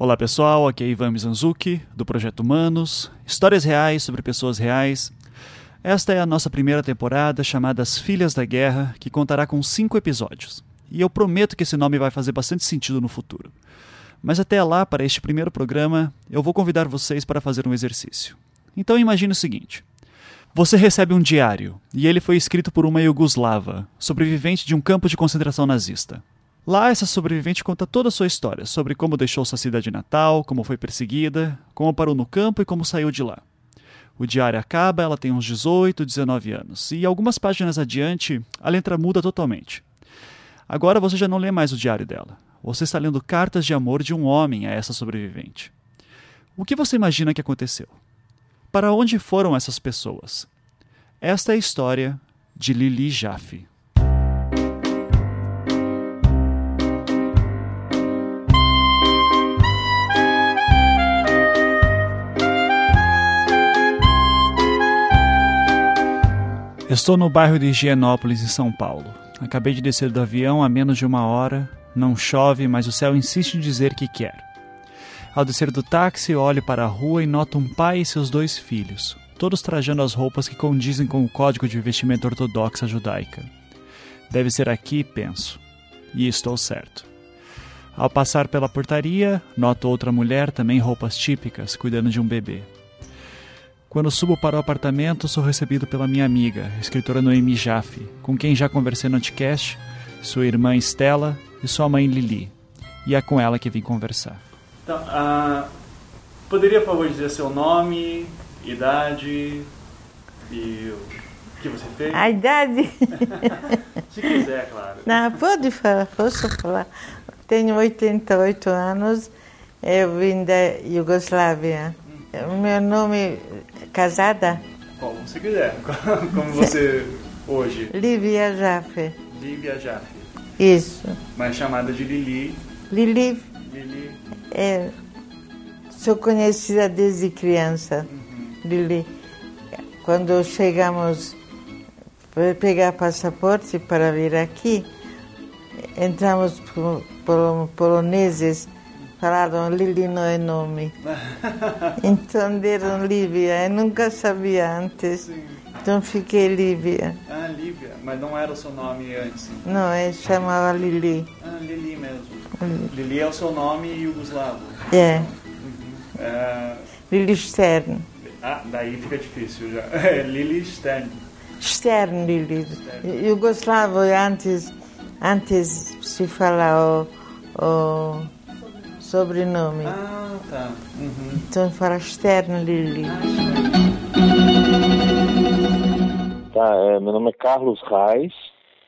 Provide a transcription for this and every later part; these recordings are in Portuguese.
Olá pessoal, aqui é Ivan Mizanzuki, do Projeto Humanos, histórias reais sobre pessoas reais. Esta é a nossa primeira temporada chamada As Filhas da Guerra, que contará com cinco episódios. E eu prometo que esse nome vai fazer bastante sentido no futuro. Mas até lá, para este primeiro programa, eu vou convidar vocês para fazer um exercício. Então imagine o seguinte: você recebe um diário, e ele foi escrito por uma iugoslava, sobrevivente de um campo de concentração nazista. Lá, essa sobrevivente conta toda a sua história sobre como deixou sua cidade natal, como foi perseguida, como parou no campo e como saiu de lá. O diário acaba, ela tem uns 18, 19 anos, e algumas páginas adiante, a letra muda totalmente. Agora você já não lê mais o diário dela. Você está lendo cartas de amor de um homem a essa sobrevivente. O que você imagina que aconteceu? Para onde foram essas pessoas? Esta é a história de Lili Jaffe. Estou no bairro de Higienópolis, em São Paulo. Acabei de descer do avião há menos de uma hora. Não chove, mas o céu insiste em dizer que quer. Ao descer do táxi, olho para a rua e noto um pai e seus dois filhos, todos trajando as roupas que condizem com o código de vestimenta ortodoxa judaica. Deve ser aqui, penso. E estou certo. Ao passar pela portaria, noto outra mulher, também roupas típicas, cuidando de um bebê. Quando subo para o apartamento, sou recebido pela minha amiga, escritora Noemi Jaffe, com quem já conversei no Anticast, sua irmã Estela e sua mãe Lili. E é com ela que vim conversar. Então, uh, poderia, por favor, dizer seu nome, idade e o que você fez? A idade? Se quiser, claro. Não, pode falar, posso falar. Tenho 88 anos, eu vim da Iugoslávia. Meu nome casada? Como você quiser. Como você hoje? Lívia Jaffe. Lívia Jaffe. Isso. Mas chamada de Lili. Lili. Lili. É, sou conhecida desde criança. Uhum. Lili. Quando chegamos para pegar passaporte para vir aqui, entramos por, por poloneses Falaram Lili não é nome. então deram Lívia. Eu nunca sabia antes. Sim. Então fiquei Lívia. Ah, Lívia. Mas não era o seu nome antes? Não, eu chamava Lili. Ah, Lili mesmo. Lili, Lili é o seu nome iugoslavo? É. Uhum. é... Lili Stern. Ah, daí fica difícil já. É Lili Stern. Stern, Lili. Iugoslavo antes, antes se fala o, o sobrenome. Ah, tá. Uhum. Então externo Lili. Tá, é, meu nome é Carlos Reis,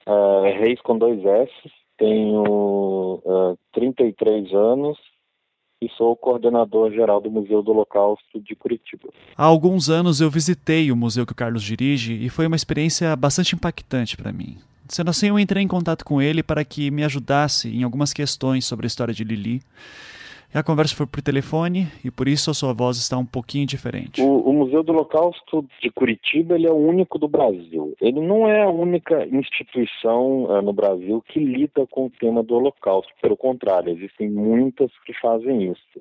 é, Reis com dois S, tenho é, 33 anos e sou coordenador geral do Museu do Holocausto de Curitiba. Há alguns anos eu visitei o museu que o Carlos dirige e foi uma experiência bastante impactante para mim. Sendo assim, eu entrei em contato com ele para que me ajudasse em algumas questões sobre a história de Lili. A conversa foi por telefone e por isso a sua voz está um pouquinho diferente. O, o, Museu do Holocausto de Curitiba ele é o único do Brasil. Ele não é a única instituição uh, no Brasil que lida com o tema do Holocausto. Pelo contrário, existem muitas que fazem isso.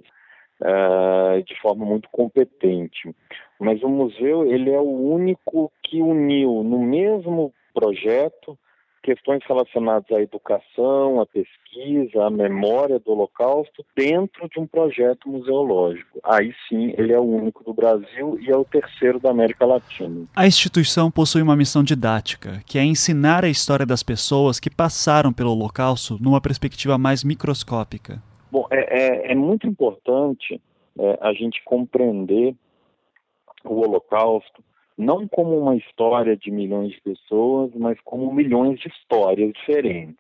Uh, de forma muito competente. Mas o museu ele é o único que uniu no mesmo projeto questões relacionadas à educação, à pesquisa, à memória do Holocausto dentro de um projeto museológico. Aí sim, ele é o único do Brasil e é o terceiro da América Latina. A instituição possui uma missão didática, que é ensinar a história das pessoas que passaram pelo Holocausto numa perspectiva mais microscópica. Bom, é, é, é muito importante é, a gente compreender o Holocausto não como uma história de milhões de pessoas, mas como milhões de histórias diferentes.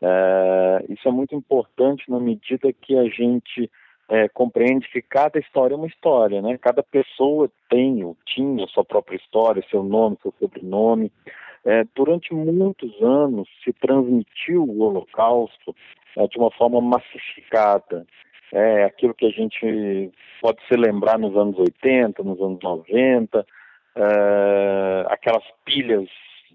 É, isso é muito importante na medida que a gente é, compreende que cada história é uma história, né? Cada pessoa tem ou tinha sua própria história, seu nome, seu sobrenome. É, durante muitos anos se transmitiu o Holocausto é, de uma forma massificada. É aquilo que a gente pode se lembrar nos anos 80, nos anos 90, uh, aquelas pilhas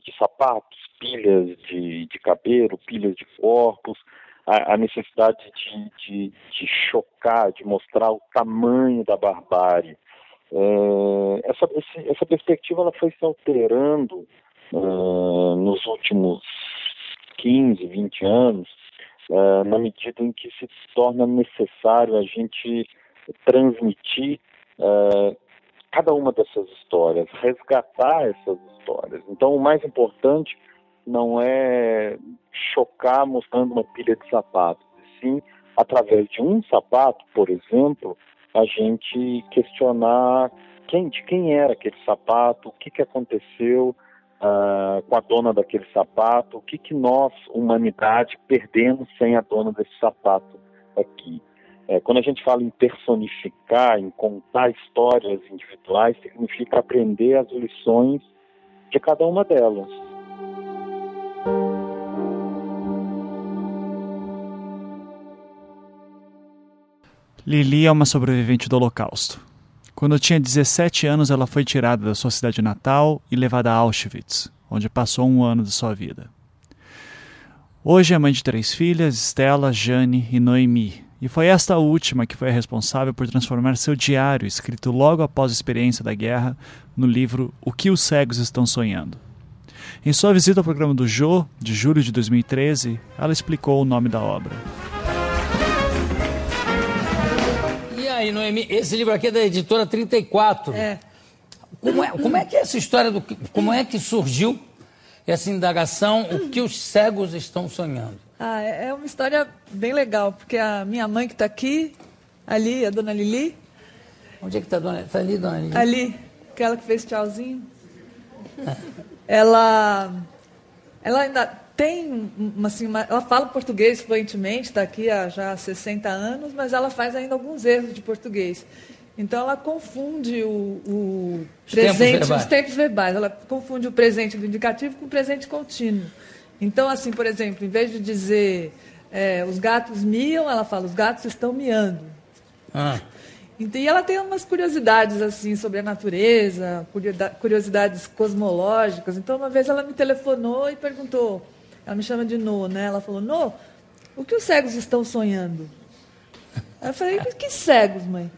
de sapatos, pilhas de, de cabelo, pilhas de corpos, a, a necessidade de, de, de, chocar, de mostrar o tamanho da barbárie. É, essa, essa perspectiva ela foi se alterando uh, nos últimos 15, 20 anos, uh, na medida em que se torna necessário a gente transmitir uh, cada uma dessas histórias, resgatar essas histórias. Então, o mais importante não é chocar mostrando uma pilha de sapatos, sim, através de um sapato, por exemplo, a gente questionar quem, de quem era aquele sapato, o que, que aconteceu uh, com a dona daquele sapato, o que, que nós, humanidade, perdemos sem a dona desse sapato aqui. É, quando a gente fala em personificar, em contar histórias individuais, significa aprender as lições de cada uma delas. Lili é uma sobrevivente do Holocausto. Quando tinha 17 anos, ela foi tirada da sua cidade natal e levada a Auschwitz, onde passou um ano de sua vida. Hoje é mãe de três filhas, Stella, Jane e Noemi, e foi esta última que foi a responsável por transformar seu diário, escrito logo após a experiência da guerra, no livro O que os cegos estão sonhando. Em sua visita ao programa do Jô, de julho de 2013, ela explicou o nome da obra. aí, Noemi, esse livro aqui é da editora 34. É. Como é, como é que é essa história do como é que surgiu essa indagação, o que os cegos estão sonhando? Ah, é, é uma história bem legal, porque a minha mãe que está aqui, ali, a dona Lili. Onde é que está a dona? Está ali, dona Lili? Ali, aquela que fez tchauzinho. ela, ela ainda tem uma, assim, uma, ela fala português fluentemente, está aqui há já 60 anos, mas ela faz ainda alguns erros de português. Então ela confunde o, o os presente, tempos os tempos verbais, ela confunde o presente do indicativo com o presente contínuo. Então, assim, por exemplo, em vez de dizer é, os gatos miam, ela fala os gatos estão miando. Ah. E ela tem umas curiosidades assim sobre a natureza, curiosidades cosmológicas. Então, uma vez ela me telefonou e perguntou ela me chama de No, né? Ela falou, No, o que os cegos estão sonhando? Eu falei, que cegos, mãe?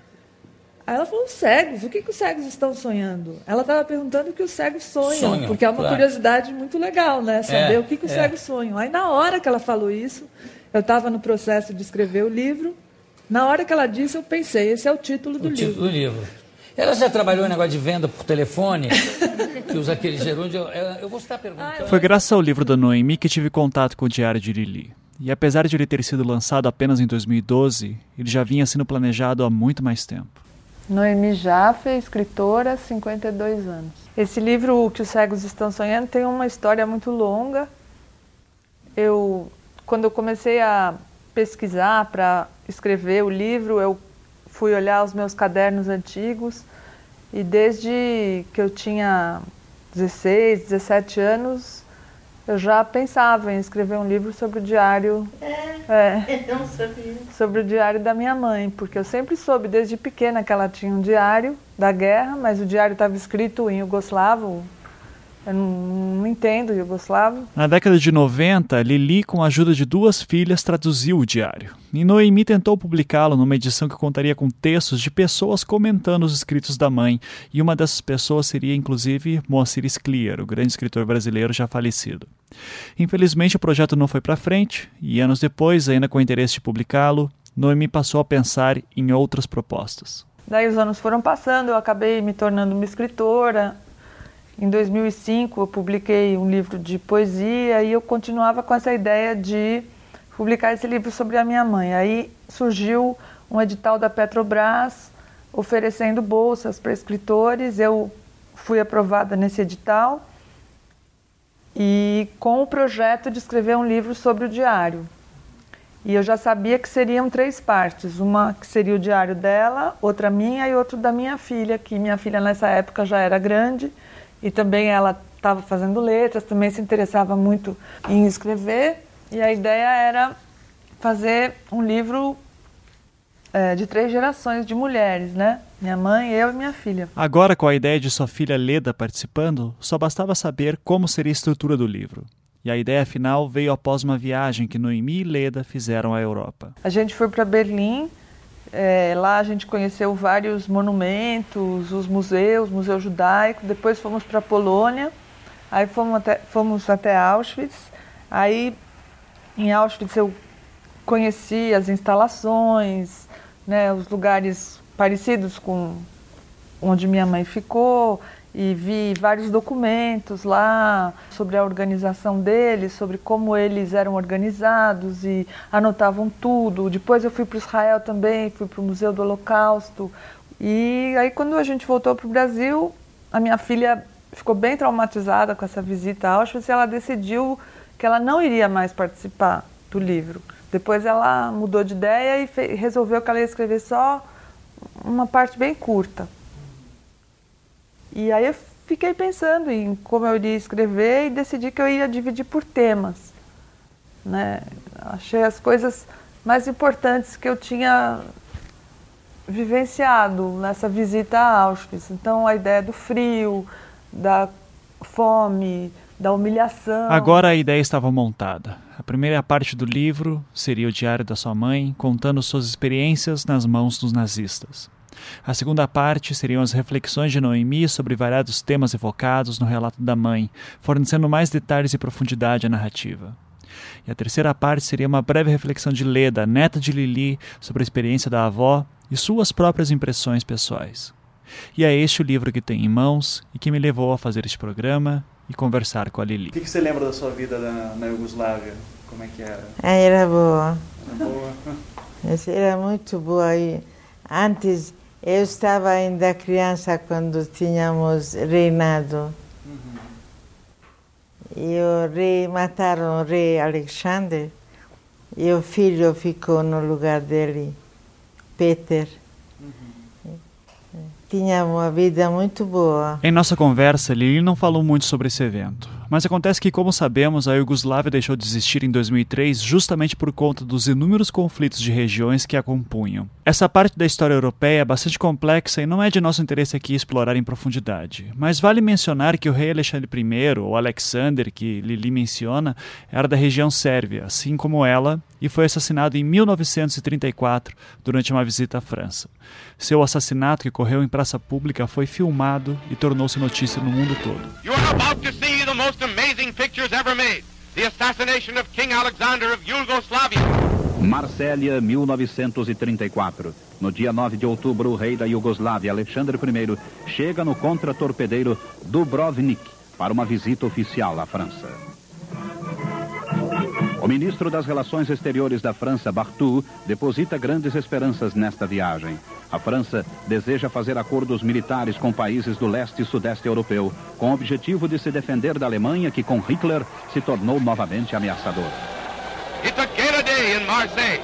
Aí ela falou, cegos, o que, que os cegos estão sonhando? Ela estava perguntando o que os cegos sonham, sonham porque é uma claro. curiosidade muito legal, né? Saber é, o que, que os é. cegos sonham. Aí na hora que ela falou isso, eu estava no processo de escrever o livro, na hora que ela disse, eu pensei, esse é o título do o livro. Título do livro. Ela já trabalhou em negócio de venda por telefone, que usa aquele gerúndio. Eu, eu vou estar perguntando. Ah, Foi graças ao livro da Noemi que tive contato com o Diário de Lili. E apesar de ele ter sido lançado apenas em 2012, ele já vinha sendo planejado há muito mais tempo. Noemi Jaffe, escritora, 52 anos. Esse livro, O que os cegos estão sonhando, tem uma história muito longa. Eu, quando eu comecei a pesquisar para escrever o livro, eu fui olhar os meus cadernos antigos e desde que eu tinha 16, 17 anos, eu já pensava em escrever um livro sobre o diário. É, é, eu não sabia. Sobre o diário da minha mãe, porque eu sempre soube desde pequena que ela tinha um diário da guerra, mas o diário estava escrito em Yugoslavo, eu não, entendo Yugoslavo. Na década de 90, Lili, com a ajuda de duas filhas, traduziu o diário. E Noemi tentou publicá-lo numa edição que contaria com textos de pessoas comentando os escritos da mãe, e uma dessas pessoas seria inclusive Moacir Scliar, o grande escritor brasileiro já falecido. Infelizmente, o projeto não foi para frente, e anos depois, ainda com interesse de publicá-lo, Noemi passou a pensar em outras propostas. Daí os anos foram passando, eu acabei me tornando uma escritora, em 2005, eu publiquei um livro de poesia e eu continuava com essa ideia de publicar esse livro sobre a minha mãe. Aí surgiu um edital da Petrobras oferecendo bolsas para escritores. Eu fui aprovada nesse edital e com o projeto de escrever um livro sobre o diário. E eu já sabia que seriam três partes: uma que seria o diário dela, outra minha e outra da minha filha, que minha filha nessa época já era grande e também ela estava fazendo letras, também se interessava muito em escrever. E a ideia era fazer um livro é, de três gerações de mulheres, né? Minha mãe, eu e minha filha. Agora, com a ideia de sua filha Leda participando, só bastava saber como seria a estrutura do livro. e a ideia final veio após uma viagem que Noemi e Leda fizeram à Europa. A gente foi para Berlim, é, lá a gente conheceu vários monumentos, os museus, Museu Judaico, depois fomos para a Polônia, aí fomos até, fomos até Auschwitz, aí em Auschwitz eu conheci as instalações, né, os lugares parecidos com onde minha mãe ficou e vi vários documentos lá sobre a organização deles, sobre como eles eram organizados e anotavam tudo. Depois eu fui para Israel também, fui para o Museu do Holocausto. E aí quando a gente voltou para o Brasil, a minha filha ficou bem traumatizada com essa visita a Auschwitz e ela decidiu que ela não iria mais participar do livro. Depois ela mudou de ideia e resolveu que ela ia escrever só uma parte bem curta. E aí eu fiquei pensando em como eu iria escrever e decidi que eu ia dividir por temas. Né? Achei as coisas mais importantes que eu tinha vivenciado nessa visita a Auschwitz. Então a ideia do frio, da fome, da humilhação. Agora a ideia estava montada. A primeira parte do livro seria o diário da sua mãe, contando suas experiências nas mãos dos nazistas. A segunda parte seriam as reflexões de Noemi sobre variados temas evocados no relato da mãe, fornecendo mais detalhes e profundidade à narrativa. E a terceira parte seria uma breve reflexão de Leda, neta de Lili, sobre a experiência da avó e suas próprias impressões pessoais. E é este o livro que tenho em mãos e que me levou a fazer este programa e conversar com a Lili. O que, que você lembra da sua vida na, na Iugoslávia? Como é que era? Ah, era boa. Era boa? Era muito boa. E antes eu estava ainda criança quando tínhamos reinado. E o rei, mataram o rei Alexandre e o filho ficou no lugar dele, Peter. Tinha uma vida muito boa. Em nossa conversa, Lili não falou muito sobre esse evento. Mas acontece que, como sabemos, a Iugoslávia deixou de existir em 2003 justamente por conta dos inúmeros conflitos de regiões que a compunham. Essa parte da história europeia é bastante complexa e não é de nosso interesse aqui explorar em profundidade. Mas vale mencionar que o rei Alexandre I, ou Alexander, que Lili menciona, era da região sérvia, assim como ela, e foi assassinado em 1934 durante uma visita à França. Seu assassinato, que ocorreu em praça pública, foi filmado e tornou-se notícia no mundo todo most amazing pictures ever made. The assassination of King Alexander of Yugoslavia. Marsella, 1934. No dia 9 de outubro, o rei da Iugoslávia, Alexandre I, chega no contra-torpedeiro Dubrovnik para uma visita oficial à França. O ministro das Relações Exteriores da França, Bartou, deposita grandes esperanças nesta viagem. A França deseja fazer acordos militares com países do leste e sudeste europeu, com o objetivo de se defender da Alemanha, que com Hitler se tornou novamente ameaçador. It's a gala day in Marseille.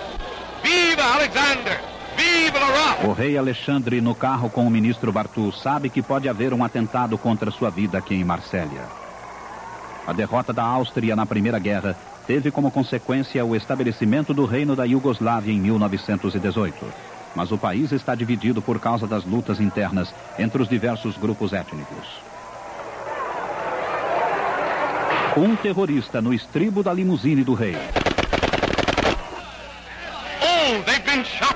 Viva Alexander! Viva le O rei Alexandre, no carro com o ministro Bartou, sabe que pode haver um atentado contra sua vida aqui em Marsella. A derrota da Áustria na Primeira Guerra teve como consequência o estabelecimento do Reino da Iugoslávia em 1918. Mas o país está dividido por causa das lutas internas entre os diversos grupos étnicos. Um terrorista no estribo da limusine do rei. Oh, they've been shot.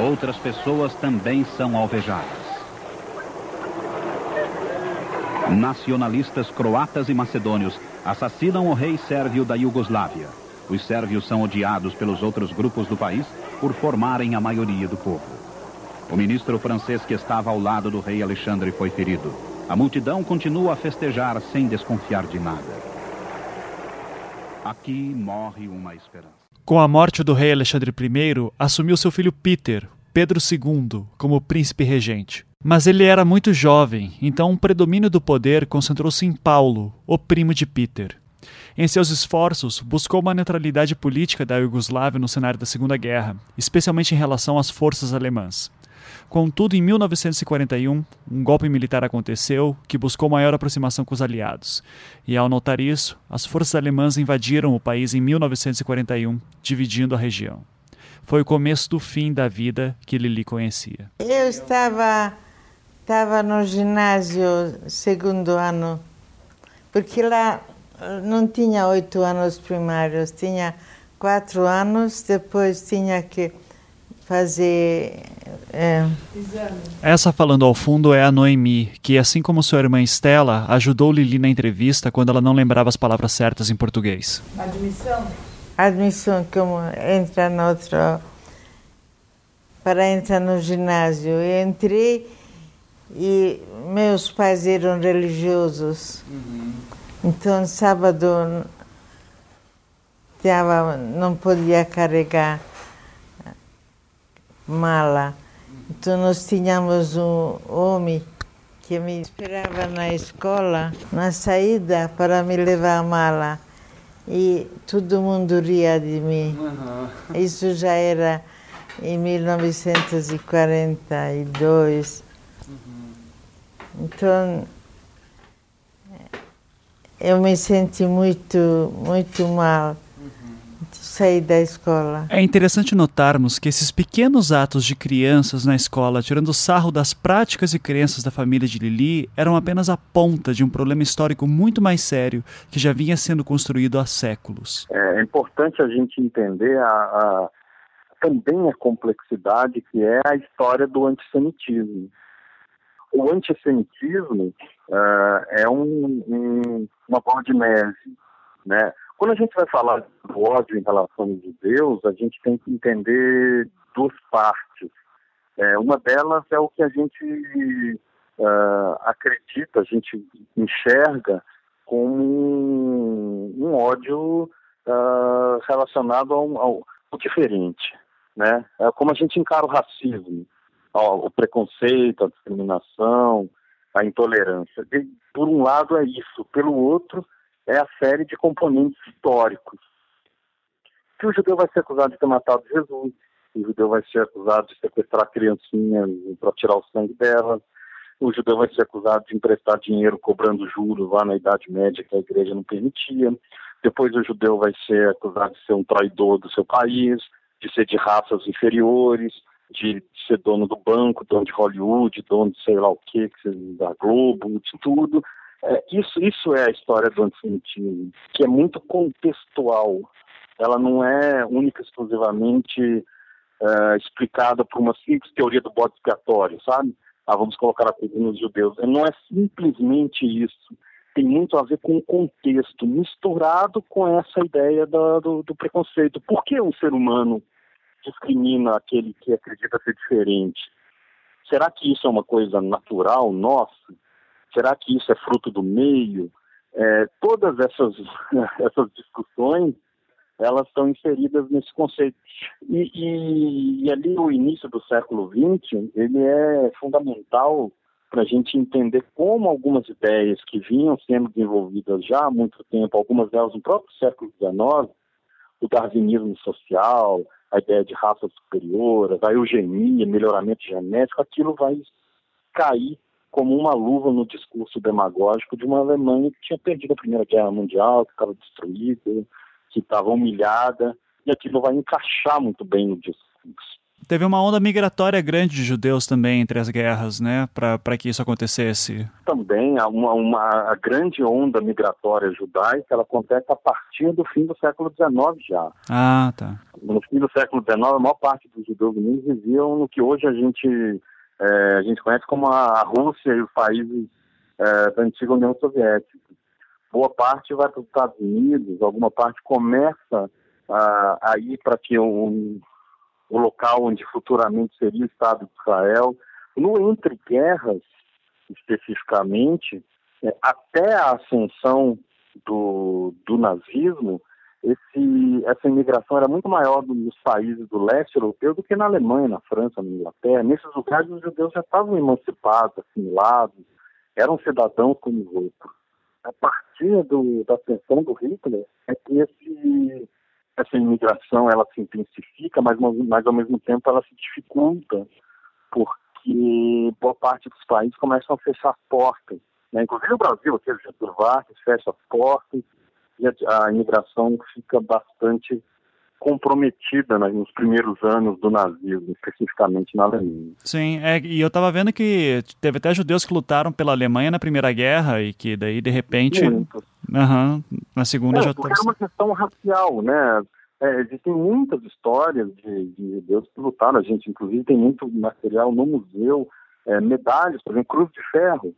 Outras pessoas também são alvejadas. Nacionalistas croatas e macedônios assassinam o rei sérvio da Iugoslávia. Os sérvios são odiados pelos outros grupos do país por formarem a maioria do povo. O ministro francês que estava ao lado do rei Alexandre foi ferido. A multidão continua a festejar sem desconfiar de nada. Aqui morre uma esperança. Com a morte do rei Alexandre I, assumiu seu filho Peter, Pedro II, como príncipe regente. Mas ele era muito jovem, então o predomínio do poder concentrou-se em Paulo, o primo de Peter. Em seus esforços, buscou uma neutralidade política da Iugoslávia no cenário da Segunda Guerra, especialmente em relação às forças alemãs. Contudo, em 1941, um golpe militar aconteceu que buscou maior aproximação com os aliados. E ao notar isso, as forças alemãs invadiram o país em 1941, dividindo a região. Foi o começo do fim da vida que Lili conhecia. Eu estava estava no ginásio segundo ano, porque lá não tinha oito anos primários, tinha quatro anos, depois tinha que fazer. É... Essa falando ao fundo é a Noemi, que, assim como sua irmã Estela, ajudou Lili na entrevista quando ela não lembrava as palavras certas em português. Admissão? Admissão, como entra no outro. para entrar no ginásio. Eu entrei e meus pais eram religiosos. Uhum. Então, sábado tava, não podia carregar mala. Então, nós tínhamos um homem que me esperava na escola, na saída, para me levar a mala. E todo mundo ria de mim. Uhum. Isso já era em 1942. Então, eu me senti muito, muito mal de sair da escola. É interessante notarmos que esses pequenos atos de crianças na escola, tirando sarro das práticas e crenças da família de Lili, eram apenas a ponta de um problema histórico muito mais sério que já vinha sendo construído há séculos. É importante a gente entender a, a também a complexidade que é a história do antissemitismo o antissemitismo uh, é um, um, uma bola de neve, né? Quando a gente vai falar do ódio em relação aos judeus, a gente tem que entender duas partes. É, uma delas é o que a gente uh, acredita, a gente enxerga como um, um ódio uh, relacionado ao, ao, ao, diferente, né? É como a gente encara o racismo o preconceito, a discriminação, a intolerância. De, por um lado é isso, pelo outro é a série de componentes históricos. Que o judeu vai ser acusado de ter matado Jesus, o judeu vai ser acusado de sequestrar criancinhas para tirar o sangue delas, o judeu vai ser acusado de emprestar dinheiro cobrando juros lá na Idade Média que a igreja não permitia. Depois o judeu vai ser acusado de ser um traidor do seu país, de ser de raças inferiores, de ser dono do banco, dono de Hollywood, dono de sei lá o que, da Globo, de tudo. É, isso, isso é a história do antissemitismo, que é muito contextual. Ela não é única exclusivamente é, explicada por uma simples teoria do bode expiatório, sabe? Ah, vamos colocar a culpa nos judeus. Não é simplesmente isso. Tem muito a ver com o contexto, misturado com essa ideia do, do, do preconceito. Por que um ser humano discrimina aquele que acredita ser diferente. Será que isso é uma coisa natural nossa? Será que isso é fruto do meio? É, todas essas, essas discussões elas estão inseridas nesse conceito. E, e, e, ali no início do século XX, ele é fundamental para a gente entender como algumas ideias que vinham sendo desenvolvidas já há muito tempo, algumas delas no próprio século XIX, o darwinismo social, a ideia de raça superior, a eugenia, melhoramento genético, aquilo vai cair como uma luva no discurso demagógico de uma Alemanha que tinha perdido a Primeira Guerra Mundial, que estava destruída, que estava humilhada, e aquilo vai encaixar muito bem no discurso. Teve uma onda migratória grande de judeus também entre as guerras, né, para que isso acontecesse. Também há uma, uma grande onda migratória judaica, ela acontece a partir do fim do século XIX já. Ah, tá. No fim do século XIX, a maior parte dos judeus unidos viviam no que hoje a gente é, a gente conhece como a Rússia e os países é, da antiga União Soviética. Boa parte vai para os Estados Unidos, alguma parte começa a, a ir para que um, o local onde futuramente seria o Estado de Israel. No entre guerras, especificamente, é, até a ascensão do, do nazismo, esse, essa imigração era muito maior nos países do leste europeu do que na Alemanha, na França, na Inglaterra. Nesses lugares, os judeus já estavam emancipados, assimilados, eram cidadãos como os outros. A partir do, da ascensão do Hitler, é que esse essa imigração ela se intensifica, mas, mas ao mesmo tempo ela se dificulta, porque boa parte dos países começam a fechar as portas. Né? Inclusive o Brasil, aqui, o Getúlio Vargas, fecha as portas e a, a imigração fica bastante comprometida né, nos primeiros anos do nazismo, especificamente na Alemanha. Sim, é, e eu estava vendo que teve até judeus que lutaram pela Alemanha na Primeira Guerra e que daí, de repente, uhum, na Segunda é, já... Porque era uma questão racial, né? É, existem muitas histórias de, de judeus que lutaram, a gente inclusive tem muito material no museu, é, medalhas, por exemplo, Cruz de Ferro,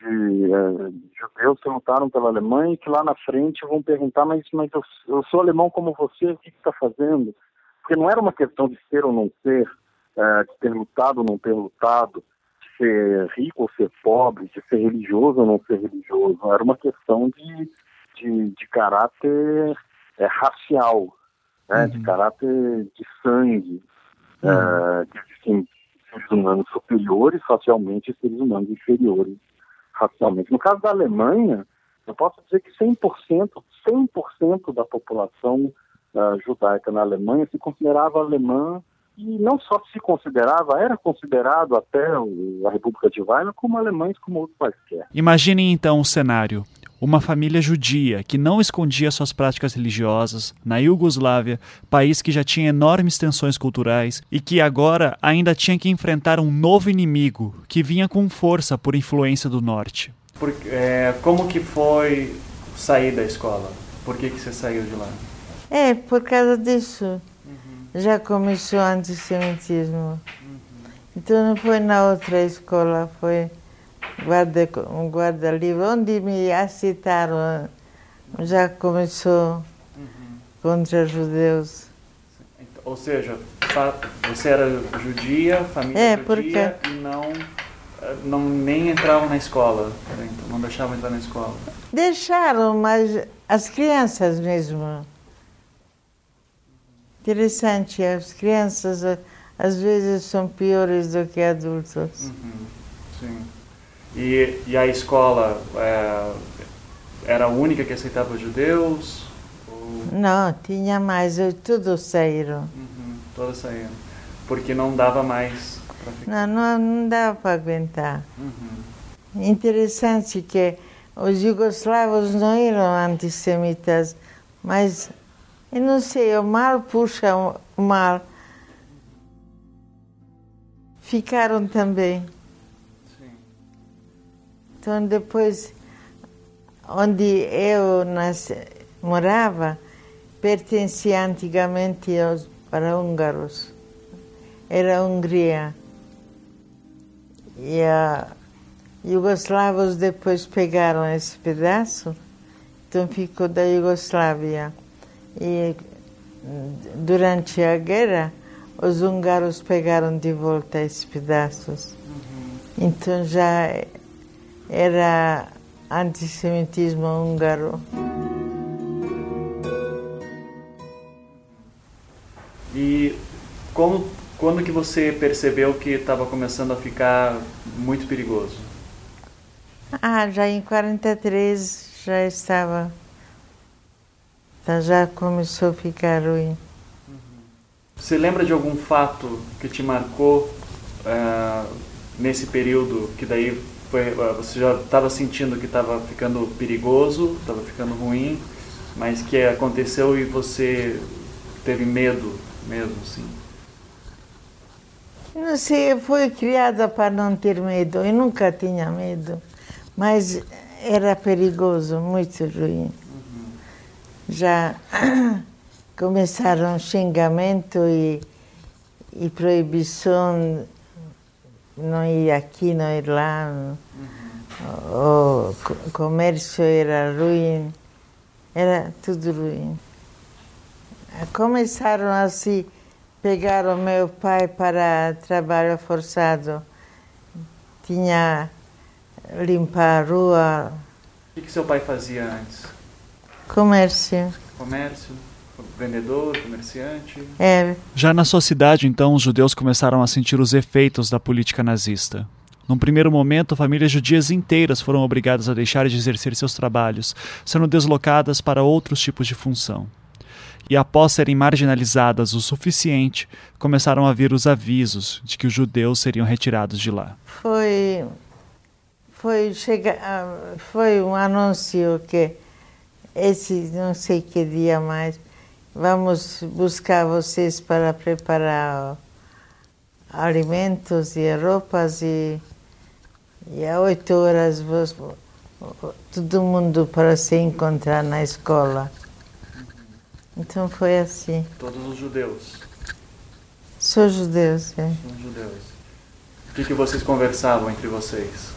de, é, judeus que lutaram pela Alemanha e que lá na frente vão perguntar, mas, mas eu, eu sou alemão como você, o que está fazendo? Porque não era uma questão de ser ou não ser, é, de ter lutado ou não ter lutado, de ser rico ou ser pobre, de ser religioso ou não ser religioso. Era uma questão de, de, de caráter é, racial, né? Uhum. de caráter de sangue, uhum. é, que existem seres humanos superiores racialmente e seres humanos inferiores racialmente. No caso da Alemanha, eu posso dizer que 100%, 100% da população uh, judaica na Alemanha se considerava alemã e não só se considerava, era considerado até a República de Weimar como alemães como outros quaisquer. Imaginem então o cenário. Uma família judia que não escondia suas práticas religiosas na Iugoslávia, país que já tinha enormes tensões culturais e que agora ainda tinha que enfrentar um novo inimigo que vinha com força por influência do norte. Por, é, como que foi sair da escola? Por que, que você saiu de lá? É, por causa disso. Uhum. Já começou o antissemitismo. Uhum. Então não foi na outra escola, foi guarda, um guarda-livro, onde me aceitaram, já começou uhum. contra judeus. Ou seja, você era judia, família é, judia, porque... e não, não nem entravam na escola, né? então não deixavam entrar na escola. Deixaram, mas as crianças mesmo. Interessante, as crianças às vezes são piores do que adultos. Uhum. Sim. E, e a escola é, era a única que aceitava judeus? Ou... Não, tinha mais, todos saíram. Uhum, todos saíram. Porque não dava mais para ficar? Não, não, não dava para aguentar. Uhum. Interessante que os jugoslavos não eram antissemitas, mas eu não sei, o mal puxa o mal. Ficaram também. Então, depois, onde eu nasci, morava, pertencia antigamente aos, para húngaros. Era a Hungria. E a Jugoslavos depois pegaram esse pedaço, então ficou da Jugoslávia. E durante a guerra, os húngaros pegaram de volta esses pedaços. Uhum. Então já era antissemitismo húngaro. E como, quando que você percebeu que estava começando a ficar muito perigoso? Ah, já em 43 já estava. Então já começou a ficar ruim. Você lembra de algum fato que te marcou uh, nesse período que daí foi, ah, você já estava sentindo que estava ficando perigoso, estava ficando ruim, mas que aconteceu e você teve medo mesmo, sim? Não sei, eu fui criada para não ter medo. Eu nunca tinha medo, mas era perigoso, muito ruim. Uhum. Já começaram xingamento e, e proibição não ir aqui, não ir lá. Uhum. O comércio era ruim, era tudo ruim. Começaram assim, pegaram meu pai para trabalho forçado. Tinha limpar a rua. O que, que seu pai fazia antes? Comércio. Comércio? Vendedor, comerciante. É. Já na sua cidade, então, os judeus começaram a sentir os efeitos da política nazista. Num primeiro momento, famílias judias inteiras foram obrigadas a deixar de exercer seus trabalhos, sendo deslocadas para outros tipos de função. E após serem marginalizadas o suficiente, começaram a vir os avisos de que os judeus seriam retirados de lá. Foi foi chega, foi um anúncio que esse não sei que dia mais vamos buscar vocês para preparar alimentos e roupas e, e a oito horas vos, todo mundo para se encontrar na escola. Então foi assim. Todos os judeus? Sou judeus, é. São judeus. O que, que vocês conversavam entre vocês?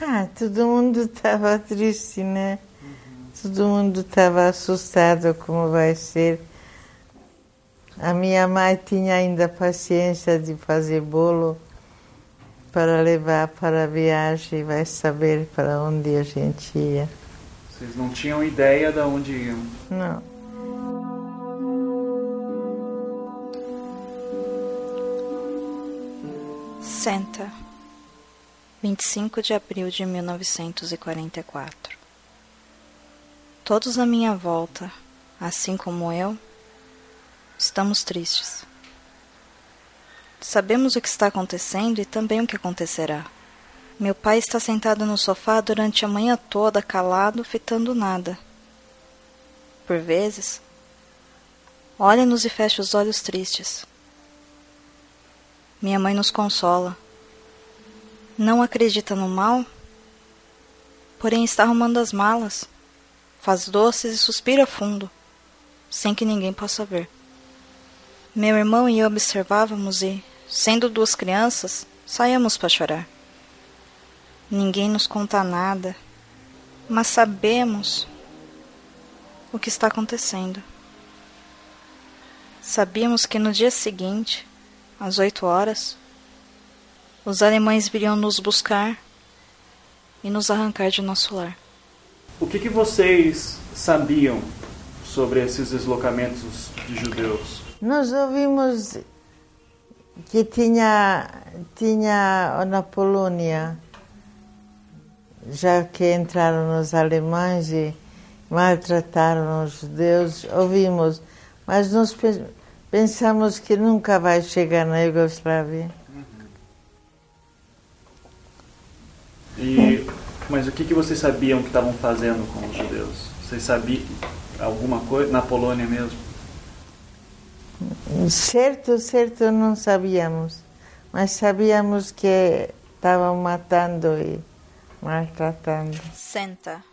Ah, todo mundo estava triste, né? Todo mundo estava assustado como vai ser. A minha mãe tinha ainda paciência de fazer bolo para levar para a viagem, vai saber para onde a gente ia. Vocês não tinham ideia de onde iam? Não. Senta. 25 de abril de 1944. Todos à minha volta, assim como eu, estamos tristes. Sabemos o que está acontecendo e também o que acontecerá. Meu pai está sentado no sofá durante a manhã toda, calado, fitando nada. Por vezes, olha-nos e fecha os olhos tristes. Minha mãe nos consola. Não acredita no mal, porém está arrumando as malas, faz doces e suspira fundo, sem que ninguém possa ver. Meu irmão e eu observávamos e, sendo duas crianças, saíamos para chorar. Ninguém nos conta nada, mas sabemos o que está acontecendo. Sabíamos que no dia seguinte, às oito horas, os alemães viriam nos buscar e nos arrancar de nosso lar. O que, que vocês sabiam sobre esses deslocamentos de judeus? Nós ouvimos que tinha, tinha na Polônia, já que entraram os alemães e maltrataram os judeus, ouvimos, mas nós pensamos que nunca vai chegar na Iugoslávia. E, mas o que, que vocês sabiam que estavam fazendo com os judeus? Vocês sabiam alguma coisa na Polônia mesmo? Certo, certo, não sabíamos, mas sabíamos que estavam matando e maltratando. Senta,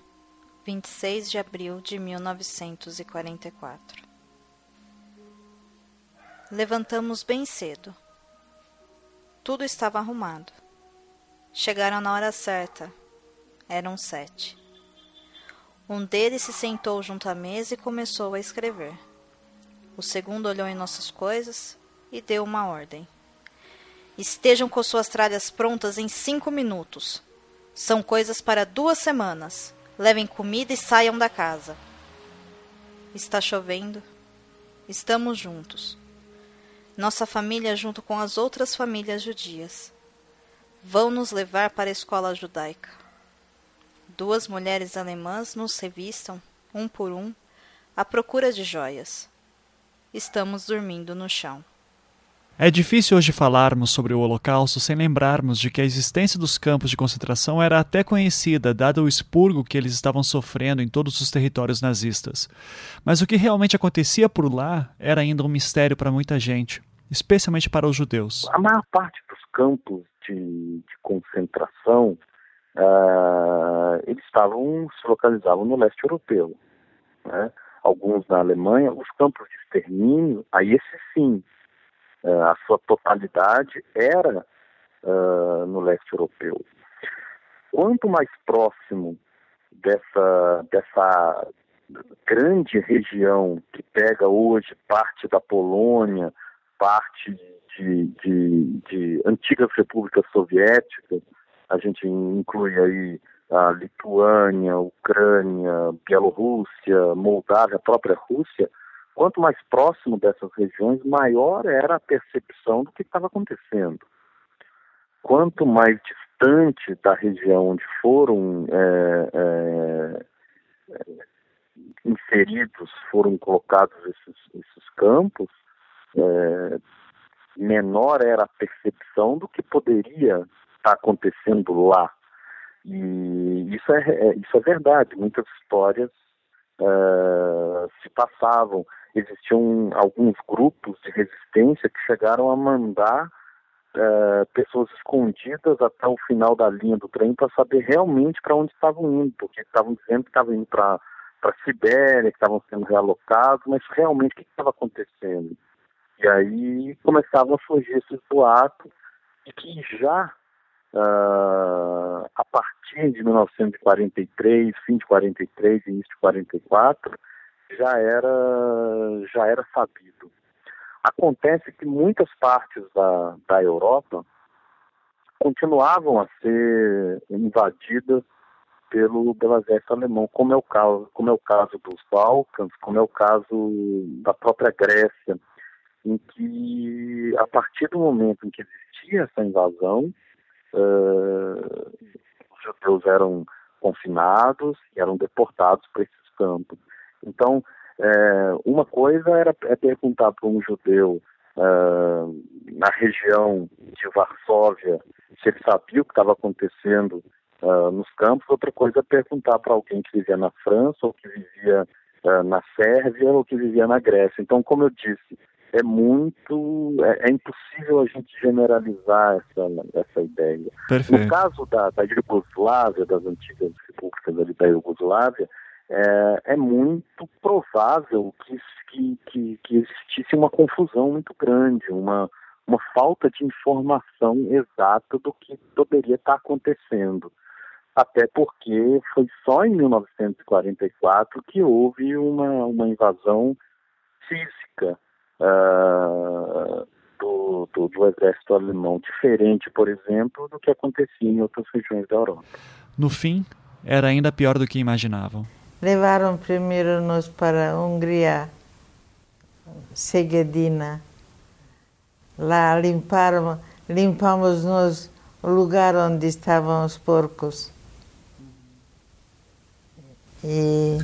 26 de abril de 1944. Levantamos bem cedo. Tudo estava arrumado. Chegaram na hora certa. Eram sete. Um deles se sentou junto à mesa e começou a escrever. O segundo olhou em nossas coisas e deu uma ordem. Estejam com suas tralhas prontas em cinco minutos. São coisas para duas semanas. Levem comida e saiam da casa. Está chovendo. Estamos juntos. Nossa família junto com as outras famílias judias. Vão nos levar para a escola judaica. Duas mulheres alemãs nos revistam, um por um, à procura de joias estamos dormindo no chão. É difícil hoje falarmos sobre o Holocausto sem lembrarmos de que a existência dos campos de concentração era até conhecida, dado o expurgo que eles estavam sofrendo em todos os territórios nazistas. Mas o que realmente acontecia por lá era ainda um mistério para muita gente, especialmente para os judeus. A maior parte dos campos de, de concentração uh, eles estavam se localizavam no leste europeu. Né? alguns na Alemanha, os campos de extermínio, aí esse sim, uh, a sua totalidade era uh, no leste europeu. Quanto mais próximo dessa, dessa grande região que pega hoje parte da Polônia, parte de, de, de antigas repúblicas soviéticas, a gente inclui aí a Lituânia, Ucrânia, Bielorrússia, Moldávia, a própria Rússia, quanto mais próximo dessas regiões, maior era a percepção do que estava acontecendo. Quanto mais distante da região onde foram é, é, inseridos, foram colocados esses, esses campos, é, menor era a percepção do que poderia estar acontecendo lá. E isso é, é, isso é verdade. Muitas histórias uh, se passavam. Existiam alguns grupos de resistência que chegaram a mandar uh, pessoas escondidas até o final da linha do trem para saber realmente para onde estavam indo, porque estavam dizendo que estavam indo para para Sibéria, que estavam sendo realocados, mas realmente o que estava acontecendo? E aí começavam a surgir esses boatos e que já uh, a partir de 1943, fim de 43, início de 44, já era, já era sabido. Acontece que muitas partes da, da Europa continuavam a ser invadidas pelo, pelo exército alemão, como é o caso, como é o caso dos Balcãs, como é o caso da própria Grécia, em que a partir do momento em que existia essa invasão, uh, os judeus eram confinados e eram deportados para esses campos. Então, é, uma coisa era é perguntar para um judeu uh, na região de Varsóvia se ele sabia o que estava acontecendo uh, nos campos, outra coisa é perguntar para alguém que vivia na França, ou que vivia uh, na Sérvia, ou que vivia na Grécia. Então, como eu disse, é muito. É, é impossível a gente generalizar essa, essa ideia. Perfeito. No caso da, da Iugoslávia, das antigas repúblicas ali da Iugoslávia, é, é muito provável que, que, que, que existisse uma confusão muito grande, uma, uma falta de informação exata do que poderia estar acontecendo até porque foi só em 1944 que houve uma, uma invasão física uh, do, do, do, exército alemão, diferente, por exemplo, do que acontecia em outras regiões da Europa. No fim, era ainda pior do que imaginavam. Levaram primeiro-nos para a Hungria, Segedina. Lá limparam, limpamos-nos o lugar onde estavam os porcos e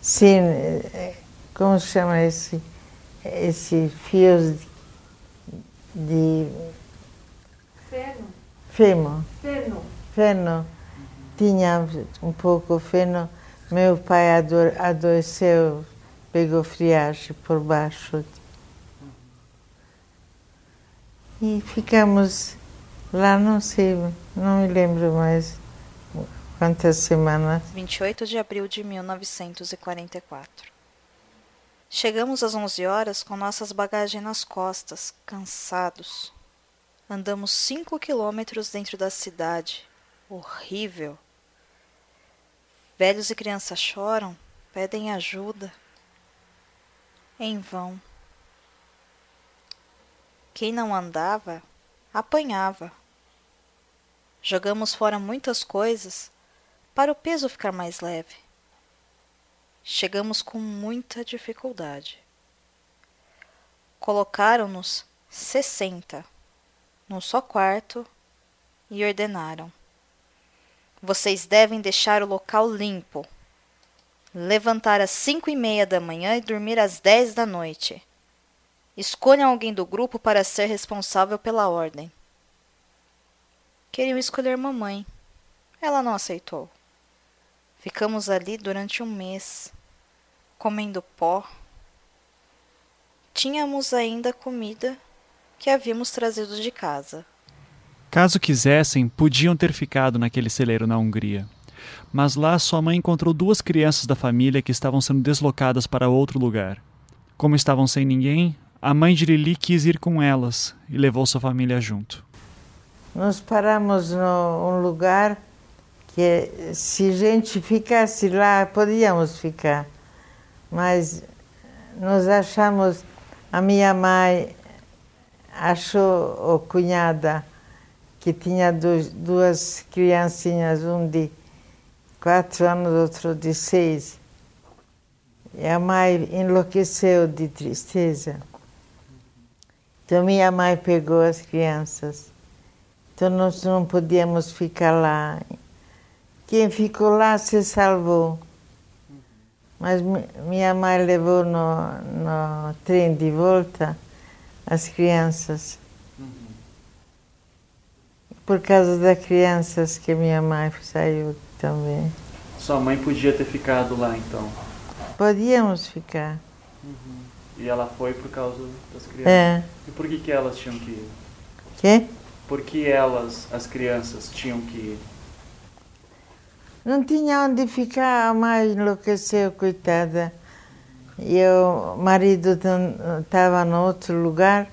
sim, como se chama esse, esse fios de, feno. Femo. Feno. Feno. Tinha um pouco feno. Meu pai adoeceu, pegou friagem por baixo. E ficamos lá, não sei, não me lembro mais Quantas semanas? 28 de abril de 1944. Chegamos às 11 horas com nossas bagagens nas costas, cansados. Andamos cinco quilômetros dentro da cidade. Horrível. Velhos e crianças choram, pedem ajuda. Em vão. Quem não andava, apanhava. Jogamos fora muitas coisas para o peso ficar mais leve. Chegamos com muita dificuldade. Colocaram-nos sessenta num só quarto e ordenaram: Vocês devem deixar o local limpo, levantar às cinco e meia da manhã e dormir às dez da noite. Escolham alguém do grupo para ser responsável pela ordem. Queriam escolher mamãe. Ela não aceitou. Ficamos ali durante um mês, comendo pó. Tínhamos ainda comida que havíamos trazido de casa. Caso quisessem, podiam ter ficado naquele celeiro na Hungria. Mas lá sua mãe encontrou duas crianças da família que estavam sendo deslocadas para outro lugar. Como estavam sem ninguém, a mãe de Lili quis ir com elas e levou sua família junto. Nós paramos num lugar que se a gente ficasse lá, podíamos ficar. Mas nós achamos, a minha mãe achou, o cunhada, que tinha dois, duas criancinhas, um de quatro anos, outro de seis. E a mãe enlouqueceu de tristeza. Então minha mãe pegou as crianças. Então nós não podíamos ficar lá. Quem ficou lá se salvou. Mas minha mãe levou no, no trem de volta as crianças. Por causa das crianças que minha mãe saiu também. Sua mãe podia ter ficado lá então? Podíamos ficar. Uhum. E ela foi por causa das crianças? É. E por que, que elas tinham que ir? Quê? Por que elas, as crianças, tinham que ir? Não tinha onde ficar, a mãe enlouqueceu, coitada. E o marido estava no outro lugar,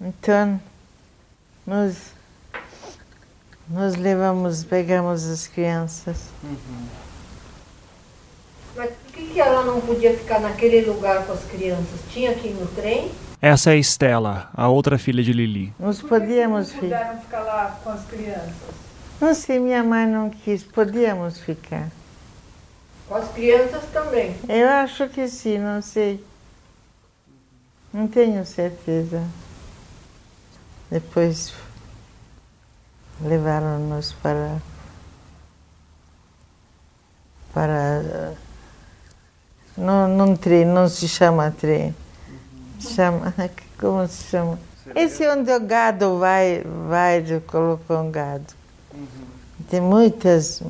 então nós, nós levamos, pegamos as crianças. Uhum. Mas por que, que ela não podia ficar naquele lugar com as crianças? Tinha que ir no trem? Essa é a Estela, a outra filha de Lili. Nós podíamos Por que vocês não puderam ficar lá com as crianças? Não sei, minha mãe não quis, podíamos ficar. Com as crianças também. Eu acho que sim, não sei. Não tenho certeza. Depois levaram-nos para para não, não trem, não se chama trem. Chama, como se chama? Esse é onde o gado vai, vai colocou um gado. Tem muitas,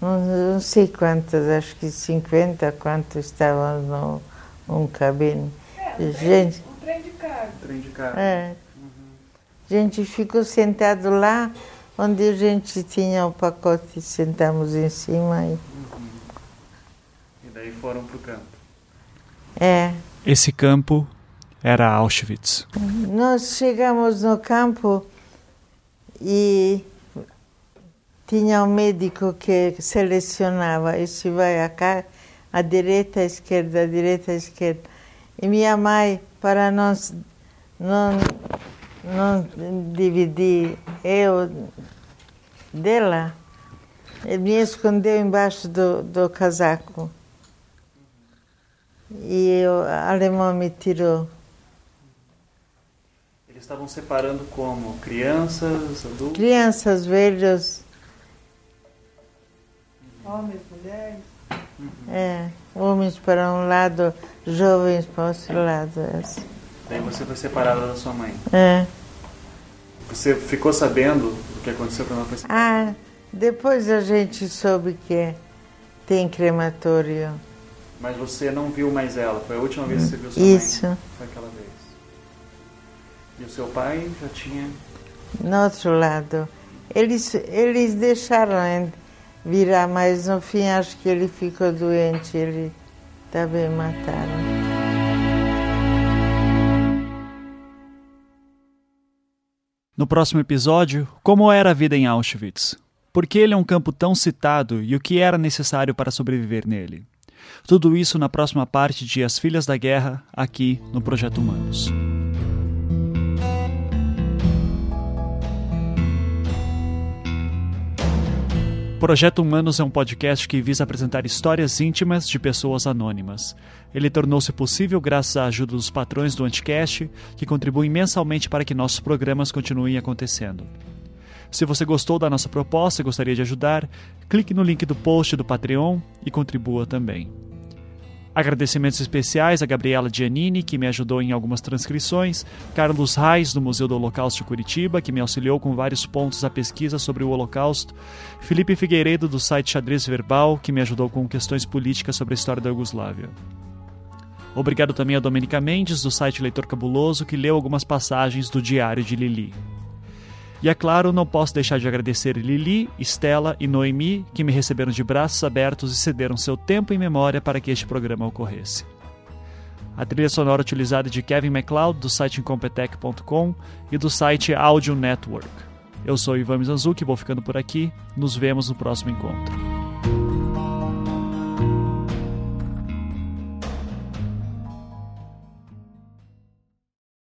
não, não, sei quantas, acho que 50 quantos estavam no um cabine. É, gente, um trem de carga. Trem de carga. É. A gente ficou sentado lá onde a gente tinha o pacote, sentamos em cima e. Uhum. E daí foram pro campo. É. Esse campo era Auschwitz. Nós chegamos no campo e tinha um médico que selecionava, esse vai a cá, direita, a esquerda, a direita, a esquerda. E minha mãe, para não, não, não dividir eu dela, me escondeu embaixo do, do casaco. E o alemão me tirou. Eles estavam separando como? Crianças, adultos? Crianças, velhos. Homens, mulheres. Uhum. É, homens para um lado, jovens para o outro lado. É. Daí você foi separada da sua mãe. É. Você ficou sabendo o que aconteceu quando ela foi separada? Ah, depois a gente soube que tem crematório. Mas você não viu mais ela? Foi a última vez que você viu sua Isso. mãe? Foi aquela vez. E o seu pai já tinha... No outro lado. Eles, eles deixaram virar, mas no fim acho que ele ficou doente, ele também mataram. No próximo episódio, como era a vida em Auschwitz? Por que ele é um campo tão citado e o que era necessário para sobreviver nele? Tudo isso na próxima parte de As Filhas da Guerra, aqui no Projeto Humanos. Projeto Humanos é um podcast que visa apresentar histórias íntimas de pessoas anônimas. Ele tornou-se possível graças à ajuda dos patrões do Anticast, que contribuem mensalmente para que nossos programas continuem acontecendo. Se você gostou da nossa proposta e gostaria de ajudar, clique no link do post do Patreon e contribua também. Agradecimentos especiais a Gabriela Giannini, que me ajudou em algumas transcrições, Carlos Reis, do Museu do Holocausto de Curitiba, que me auxiliou com vários pontos da pesquisa sobre o Holocausto, Felipe Figueiredo, do site Xadrez Verbal, que me ajudou com questões políticas sobre a história da Iugoslávia. Obrigado também a Domenica Mendes, do site Leitor Cabuloso, que leu algumas passagens do Diário de Lili. E é claro, não posso deixar de agradecer Lili, Estela e Noemi, que me receberam de braços abertos e cederam seu tempo e memória para que este programa ocorresse. A trilha sonora utilizada é de Kevin MacLeod, do site Incompetech.com e do site Audio Network. Eu sou Ivan Mizanzuki, vou ficando por aqui. Nos vemos no próximo encontro.